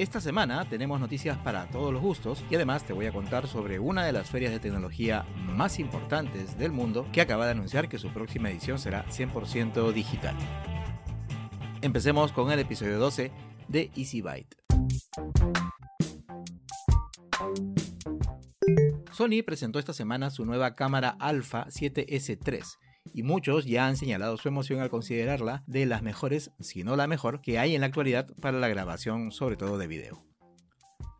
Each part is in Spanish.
Esta semana tenemos noticias para todos los gustos y además te voy a contar sobre una de las ferias de tecnología más importantes del mundo que acaba de anunciar que su próxima edición será 100% digital. Empecemos con el episodio 12 de Easy Byte. Sony presentó esta semana su nueva cámara Alpha 7S3 y muchos ya han señalado su emoción al considerarla de las mejores, si no la mejor, que hay en la actualidad para la grabación, sobre todo de video.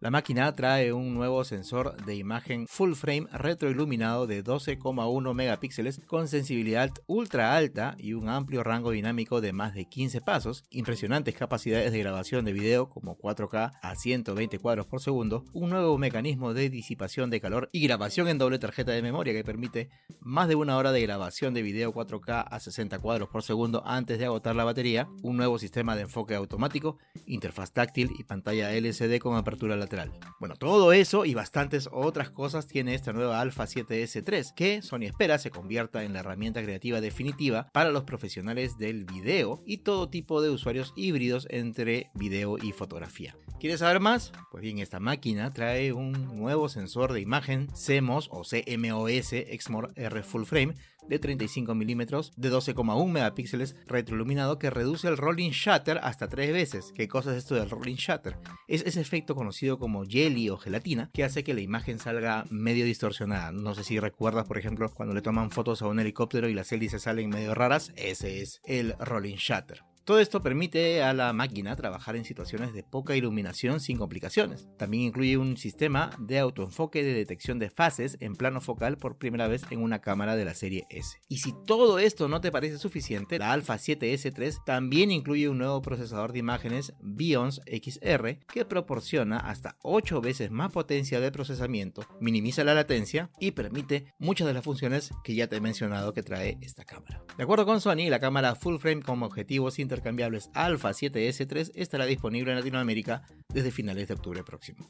La máquina trae un nuevo sensor de imagen full frame retroiluminado de 12,1 megapíxeles con sensibilidad ultra alta y un amplio rango dinámico de más de 15 pasos, impresionantes capacidades de grabación de video como 4K a 120 cuadros por segundo, un nuevo mecanismo de disipación de calor y grabación en doble tarjeta de memoria que permite más de una hora de grabación de video 4K a 60 cuadros por segundo antes de agotar la batería, un nuevo sistema de enfoque automático, interfaz táctil y pantalla LCD con apertura lateral bueno, todo eso y bastantes otras cosas tiene esta nueva Alpha 7S3, que Sony espera se convierta en la herramienta creativa definitiva para los profesionales del video y todo tipo de usuarios híbridos entre video y fotografía. ¿Quieres saber más? Pues bien, esta máquina trae un nuevo sensor de imagen CMOS o CMOS Exmor R Full Frame de 35 milímetros de 12,1 megapíxeles retroiluminado que reduce el rolling shutter hasta tres veces. ¿Qué cosa es esto del rolling shutter? Es ese efecto conocido como jelly o gelatina que hace que la imagen salga medio distorsionada. No sé si recuerdas, por ejemplo, cuando le toman fotos a un helicóptero y las hélices salen medio raras, ese es el rolling shutter. Todo esto permite a la máquina trabajar en situaciones de poca iluminación sin complicaciones. También incluye un sistema de autoenfoque de detección de fases en plano focal por primera vez en una cámara de la serie S. Y si todo esto no te parece suficiente, la Alpha 7S3 también incluye un nuevo procesador de imágenes Bions XR que proporciona hasta 8 veces más potencia de procesamiento, minimiza la latencia y permite muchas de las funciones que ya te he mencionado que trae esta cámara. De acuerdo con Sony, la cámara full frame con objetivos inter cambiables Alpha 7S3 estará disponible en Latinoamérica desde finales de octubre próximo.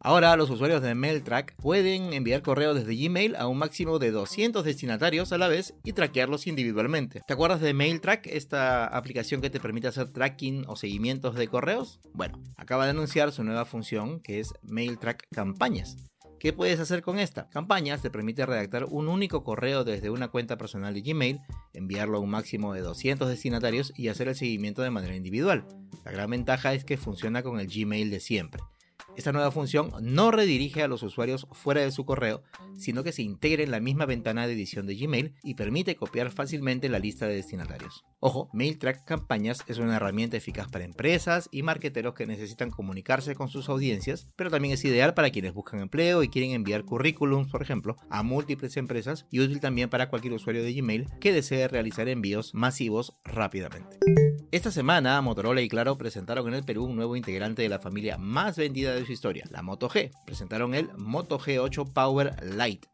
Ahora los usuarios de MailTrack pueden enviar correos desde Gmail a un máximo de 200 destinatarios a la vez y traquearlos individualmente. ¿Te acuerdas de MailTrack, esta aplicación que te permite hacer tracking o seguimientos de correos? Bueno, acaba de anunciar su nueva función que es MailTrack Campañas. ¿Qué puedes hacer con esta? Campañas te permite redactar un único correo desde una cuenta personal de Gmail, enviarlo a un máximo de 200 destinatarios y hacer el seguimiento de manera individual. La gran ventaja es que funciona con el Gmail de siempre. Esta nueva función no redirige a los usuarios fuera de su correo, sino que se integra en la misma ventana de edición de Gmail y permite copiar fácilmente la lista de destinatarios. Ojo, MailTrack Campañas es una herramienta eficaz para empresas y marqueteros que necesitan comunicarse con sus audiencias, pero también es ideal para quienes buscan empleo y quieren enviar currículums, por ejemplo, a múltiples empresas y útil también para cualquier usuario de Gmail que desee realizar envíos masivos rápidamente. Esta semana, Motorola y Claro presentaron en el Perú un nuevo integrante de la familia más vendida de historia, la Moto G. Presentaron el Moto G8 Power Lite,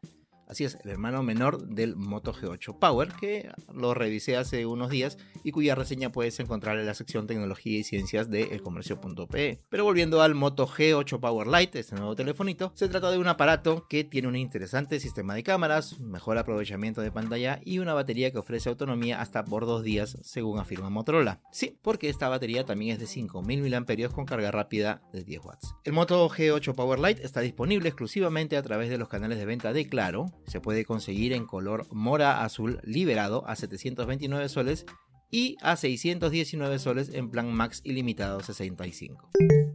Así es, el hermano menor del Moto G8 Power, que lo revisé hace unos días y cuya reseña puedes encontrar en la sección Tecnología y Ciencias de elcomercio.pe. Pero volviendo al Moto G8 Power Lite, este nuevo telefonito, se trata de un aparato que tiene un interesante sistema de cámaras, mejor aprovechamiento de pantalla y una batería que ofrece autonomía hasta por dos días, según afirma Motorola. Sí, porque esta batería también es de 5000 mAh con carga rápida de 10 watts. El Moto G8 Power Lite está disponible exclusivamente a través de los canales de venta de Claro, se puede conseguir en color mora azul liberado a 729 soles y a 619 soles en plan max ilimitado 65.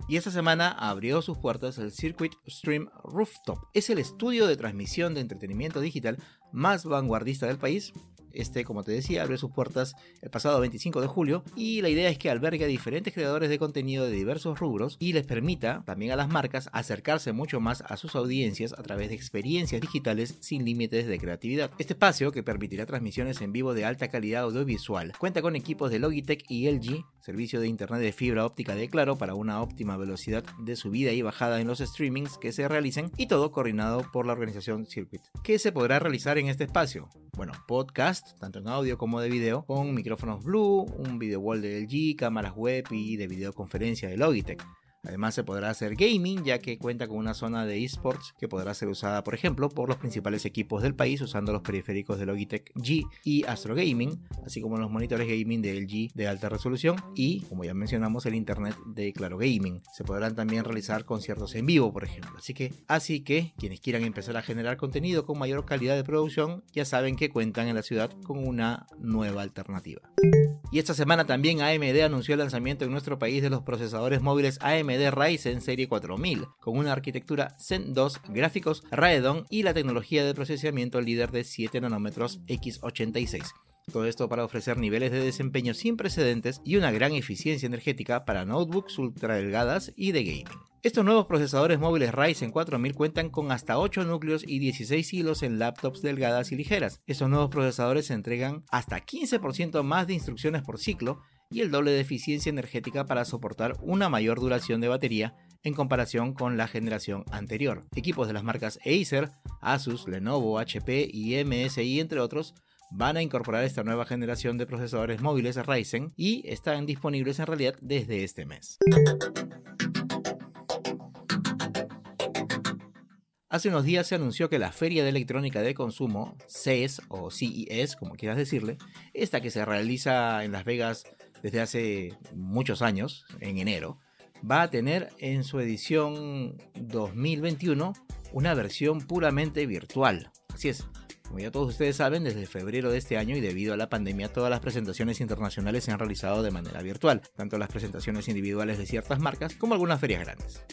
Y esta semana abrió sus puertas el Circuit Stream Rooftop. Es el estudio de transmisión de entretenimiento digital más vanguardista del país, este, como te decía, abrió sus puertas el pasado 25 de julio y la idea es que albergue a diferentes creadores de contenido de diversos rubros y les permita también a las marcas acercarse mucho más a sus audiencias a través de experiencias digitales sin límites de creatividad. Este espacio, que permitirá transmisiones en vivo de alta calidad audiovisual, cuenta con equipos de Logitech y LG, servicio de internet de fibra óptica de Claro para una óptima velocidad de subida y bajada en los streamings que se realicen y todo coordinado por la organización Circuit. ¿Qué se podrá realizar en este espacio? Bueno, podcast tanto en audio como de video, con micrófonos Blue, un video wall de LG, cámaras web y de videoconferencia de Logitech. Además se podrá hacer gaming ya que cuenta con una zona de esports que podrá ser usada por ejemplo por los principales equipos del país usando los periféricos de Logitech G y Astro Gaming, así como los monitores gaming de LG de alta resolución y como ya mencionamos el internet de Claro Gaming. Se podrán también realizar conciertos en vivo por ejemplo. Así que, así que quienes quieran empezar a generar contenido con mayor calidad de producción ya saben que cuentan en la ciudad con una nueva alternativa. Y esta semana también AMD anunció el lanzamiento en nuestro país de los procesadores móviles AMD AMD Ryzen serie 4000, con una arquitectura Zen 2, gráficos Radeon y la tecnología de procesamiento líder de 7 nanómetros x86. Todo esto para ofrecer niveles de desempeño sin precedentes y una gran eficiencia energética para notebooks ultra delgadas y de gaming. Estos nuevos procesadores móviles Ryzen 4000 cuentan con hasta 8 núcleos y 16 hilos en laptops delgadas y ligeras. Estos nuevos procesadores entregan hasta 15% más de instrucciones por ciclo y el doble de eficiencia energética para soportar una mayor duración de batería en comparación con la generación anterior. Equipos de las marcas Acer, Asus, Lenovo, HP y MSI, entre otros, van a incorporar esta nueva generación de procesadores móviles Ryzen y están disponibles en realidad desde este mes. Hace unos días se anunció que la Feria de Electrónica de Consumo, CES o CES, como quieras decirle, esta que se realiza en Las Vegas desde hace muchos años, en enero, va a tener en su edición 2021 una versión puramente virtual. Así es, como ya todos ustedes saben, desde febrero de este año y debido a la pandemia, todas las presentaciones internacionales se han realizado de manera virtual, tanto las presentaciones individuales de ciertas marcas como algunas ferias grandes.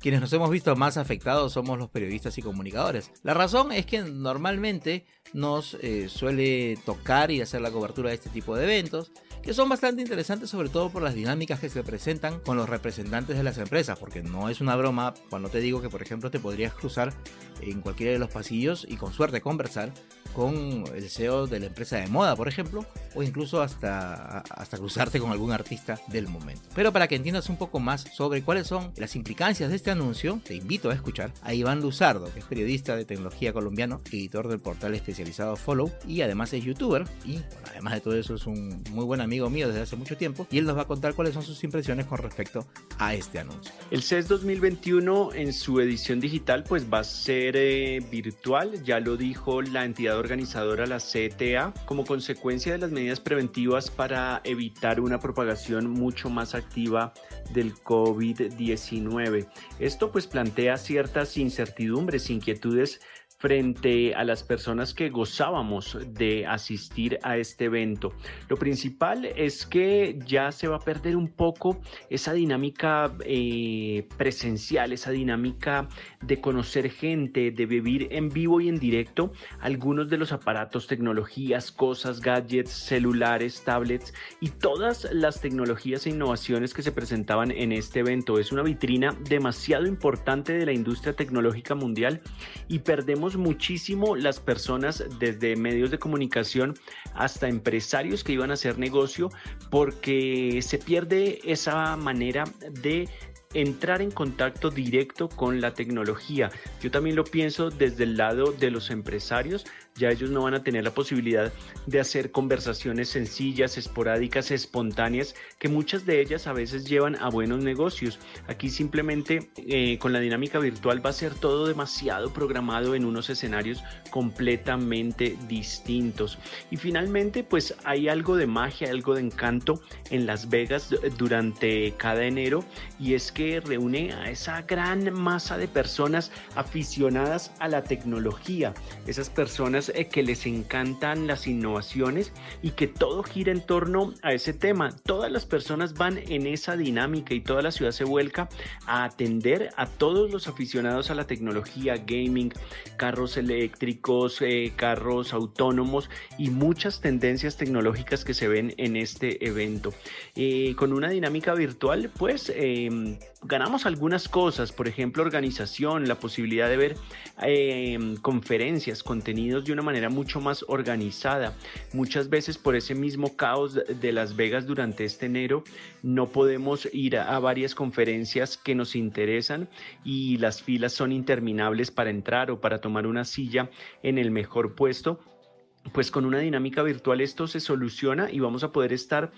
Quienes nos hemos visto más afectados somos los periodistas y comunicadores. La razón es que normalmente nos eh, suele tocar y hacer la cobertura de este tipo de eventos, que son bastante interesantes sobre todo por las dinámicas que se presentan con los representantes de las empresas, porque no es una broma cuando te digo que por ejemplo te podrías cruzar en cualquiera de los pasillos y con suerte conversar con el CEO de la empresa de moda, por ejemplo, o incluso hasta, hasta cruzarte con algún artista del momento. Pero para que entiendas un poco más sobre cuáles son las implicancias de este anuncio, te invito a escuchar a Iván Luzardo, que es periodista de tecnología colombiano, editor del portal especializado Follow y además es youtuber y además de todo eso es un muy buen amigo mío desde hace mucho tiempo y él nos va a contar cuáles son sus impresiones con respecto a este anuncio. El CES 2021 en su edición digital pues va a ser eh, virtual, ya lo dijo la entidad organizadora, la CTA, como consecuencia de las medidas preventivas para evitar una propagación mucho más activa del COVID-19. Esto pues plantea ciertas incertidumbres, inquietudes frente a las personas que gozábamos de asistir a este evento. Lo principal es que ya se va a perder un poco esa dinámica eh, presencial, esa dinámica de conocer gente, de vivir en vivo y en directo algunos de los aparatos, tecnologías, cosas, gadgets, celulares, tablets y todas las tecnologías e innovaciones que se presentaban en este evento. Es una vitrina demasiado importante de la industria tecnológica mundial y perdemos muchísimo las personas desde medios de comunicación hasta empresarios que iban a hacer negocio porque se pierde esa manera de entrar en contacto directo con la tecnología. Yo también lo pienso desde el lado de los empresarios, ya ellos no van a tener la posibilidad de hacer conversaciones sencillas, esporádicas, espontáneas, que muchas de ellas a veces llevan a buenos negocios. Aquí simplemente eh, con la dinámica virtual va a ser todo demasiado programado en unos escenarios completamente distintos. Y finalmente, pues hay algo de magia, algo de encanto en Las Vegas durante cada enero y es que reúne a esa gran masa de personas aficionadas a la tecnología, esas personas eh, que les encantan las innovaciones y que todo gira en torno a ese tema. Todas las personas van en esa dinámica y toda la ciudad se vuelca a atender a todos los aficionados a la tecnología, gaming, carros eléctricos, eh, carros autónomos y muchas tendencias tecnológicas que se ven en este evento. Eh, con una dinámica virtual, pues em, ganamos algunas cosas, por ejemplo, organización, la posibilidad de ver em, conferencias, contenidos de una manera mucho más organizada. Muchas veces por ese mismo caos de Las Vegas durante este enero no podemos ir a, varias conferencias que nos interesan y las filas son interminables para entrar o para tomar una silla en el mejor puesto pues con una dinámica virtual esto se soluciona y vamos a poder estar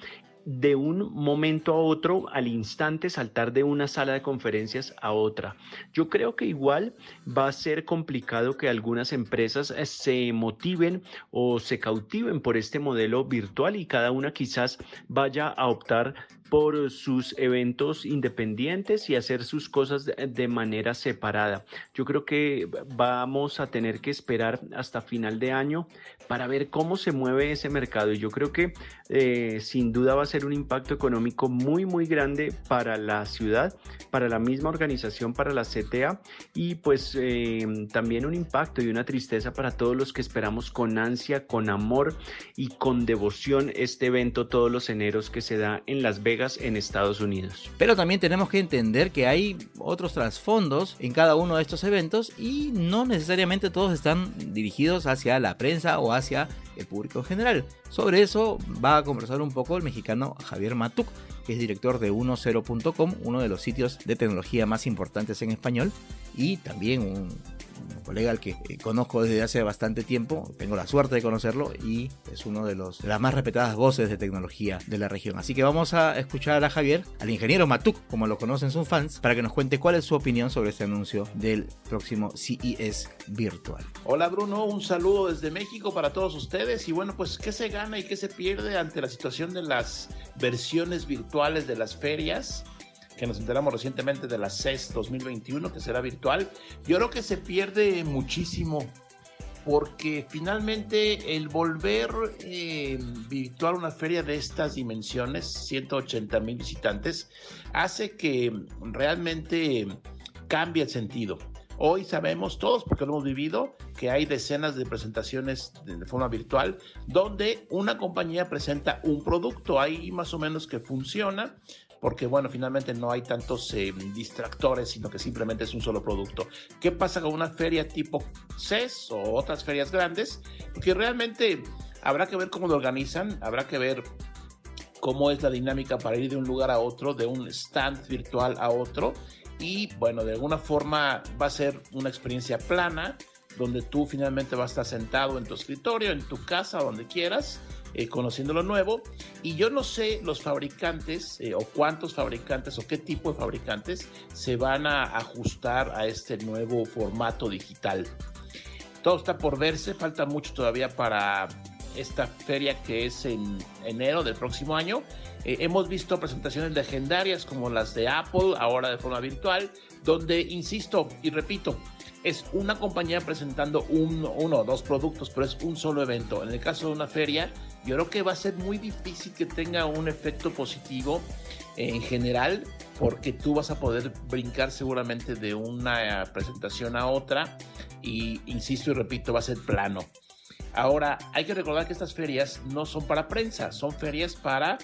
de un momento a otro, al instante, saltar de una sala de conferencias a otra. Yo creo que igual va a ser complicado que algunas empresas eh, se motiven o se cautiven por este modelo virtual y cada una quizás vaya a optar por sus eventos independientes y hacer sus cosas de, manera separada. Yo creo que vamos a tener que esperar hasta final de año para ver cómo se mueve ese mercado y yo creo que eh, sin duda va a ser un impacto económico muy muy grande para la ciudad, para la misma organización, para la CTA y pues eh, también un impacto y una tristeza para todos los que esperamos con ansia, con amor y con devoción este evento todos los eneros que se da en Las Vegas en Estados Unidos. Pero también tenemos que entender que hay otros trasfondos en cada uno de estos eventos y no necesariamente todos están dirigidos hacia la prensa o hacia el público en general. Sobre eso va a conversar un poco el mexicano Javier Matuk, que es director de 10.com, uno de los sitios de tecnología más importantes en español y también un colega al que eh, conozco desde hace bastante tiempo, tengo la suerte de conocerlo y es uno de, los, las más respetadas voces de tecnología de la región. Así que vamos a escuchar a Javier, al ingeniero Matuk, como lo conocen sus fans, para que nos cuente cuál es su opinión sobre este anuncio del próximo CES virtual. Hola Bruno, un saludo desde México para todos ustedes y bueno, pues qué se gana y qué se pierde ante la situación de las versiones virtuales de las ferias que nos enteramos recientemente de la CES 2021, que será virtual, yo creo que se pierde muchísimo porque finalmente el volver eh, virtual una feria de estas dimensiones, 180 mil visitantes, hace que realmente cambie el sentido. Hoy sabemos todos, porque lo hemos vivido, que hay decenas de presentaciones de forma virtual donde una compañía presenta un producto. Ahí más o menos que funciona, porque bueno, finalmente no hay tantos eh, distractores, sino que simplemente es un solo producto. ¿Qué pasa con una feria tipo CES o otras ferias grandes? Porque realmente habrá que ver cómo lo organizan, habrá que ver cómo es la dinámica para ir de un lugar a otro, de un stand virtual a otro. Y bueno, de alguna forma va a ser una experiencia plana, donde tú finalmente vas a estar sentado en tu escritorio, en tu casa, donde quieras, eh, conociendo lo nuevo. Y yo no sé los fabricantes eh, o cuántos fabricantes o qué tipo de fabricantes se van a ajustar a este nuevo formato digital. Todo está por verse, falta mucho todavía para esta feria que es en enero del próximo año. Eh, hemos visto presentaciones legendarias como las de Apple, ahora de forma virtual, donde, insisto y repito, es una compañía presentando uno o dos productos, pero es un solo evento. En el caso de una feria, yo creo que va a ser muy difícil que tenga un efecto positivo en general, porque tú vas a poder brincar seguramente de una presentación a otra y, insisto y repito, va a ser plano. Ahora, hay que recordar que estas ferias no son para prensa, son ferias para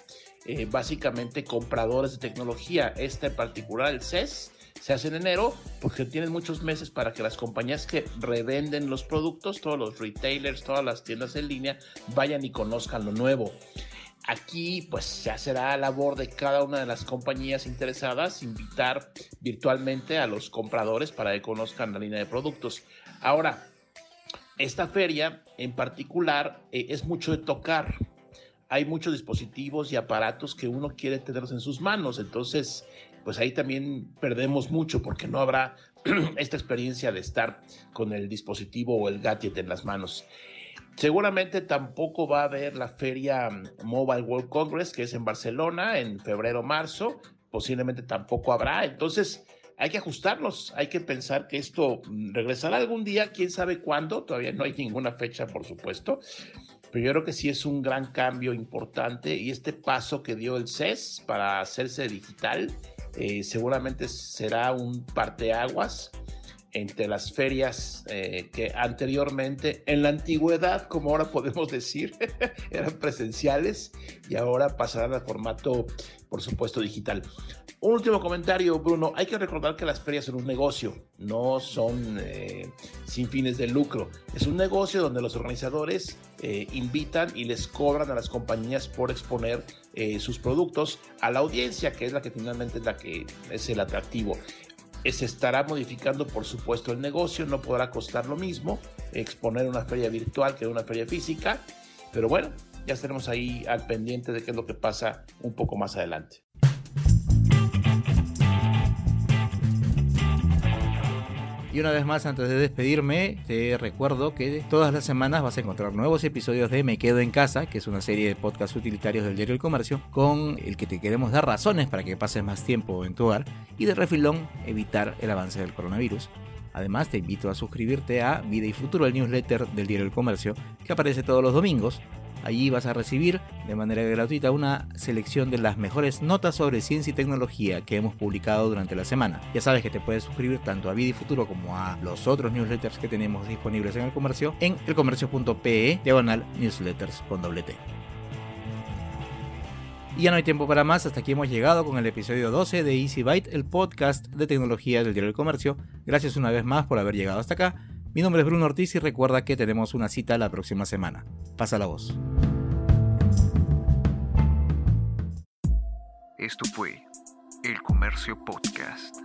eh, básicamente compradores de tecnología. Esta en particular, el CES, se hace en enero porque tienen muchos meses para que las compañías que revenden los productos, todos los retailers, todas las tiendas en línea, vayan y conozcan lo nuevo. Aquí pues ya será labor de cada una de las compañías interesadas invitar virtualmente a los compradores para que conozcan la línea de productos. Ahora, esta feria en particular eh, es mucho de tocar. Hay muchos dispositivos y aparatos que uno quiere tenerlos en sus manos. Entonces, pues ahí también perdemos mucho porque no habrá esta experiencia de estar con el dispositivo o el gadget en las manos. Seguramente tampoco va a haber la feria Mobile World Congress, que es en Barcelona en febrero-marzo. Posiblemente tampoco habrá. Entonces, hay que ajustarnos, hay que pensar que esto regresará algún día, quién sabe cuándo, todavía no hay ninguna fecha, por supuesto, pero yo creo que sí es un gran cambio importante y este paso que dio el CES para hacerse digital eh, seguramente será un parteaguas entre las ferias eh, que anteriormente, en la antigüedad, como ahora podemos decir, eran presenciales y ahora pasarán al formato, por supuesto, digital. Un último comentario, Bruno. Hay que recordar que las ferias son un negocio, no son eh, sin fines de lucro. Es un negocio donde los organizadores eh, invitan y les cobran a las compañías por exponer sus productos a la audiencia, que es la que finalmente es la que es el atractivo se estará modificando, por supuesto, el negocio, no podrá costar lo mismo exponer una feria virtual que una feria física, pero bueno, ya estaremos ahí al pendiente de qué es lo que pasa un poco más adelante. Y una vez más, antes de despedirme, te recuerdo que todas las semanas vas a encontrar nuevos episodios de Me Quedo en Casa, que es una serie de podcasts utilitarios del diario El Comercio, con el que te queremos dar razones para que pases más tiempo en tu hogar y de refilón evitar el avance del coronavirus. Además, te invito a suscribirte a Vida y Futuro, el newsletter del diario El Comercio, que aparece todos los domingos Allí vas a recibir de manera gratuita una selección de las mejores notas sobre ciencia y tecnología que hemos publicado durante la semana. Ya sabes que te puedes suscribir tanto a Vida Futuro como a los otros newsletters que tenemos disponibles en el comercio en elcomercio.pe diagonal newsletters con doble T. Y ya no hay tiempo para más, hasta aquí hemos llegado con el episodio 12 de Easy Byte, el podcast de tecnología del diario del comercio. Gracias una vez más por haber llegado hasta acá. Mi nombre es Bruno Ortiz y recuerda que tenemos una cita la próxima semana. Pasa la voz. Esto fue El Comercio Podcast.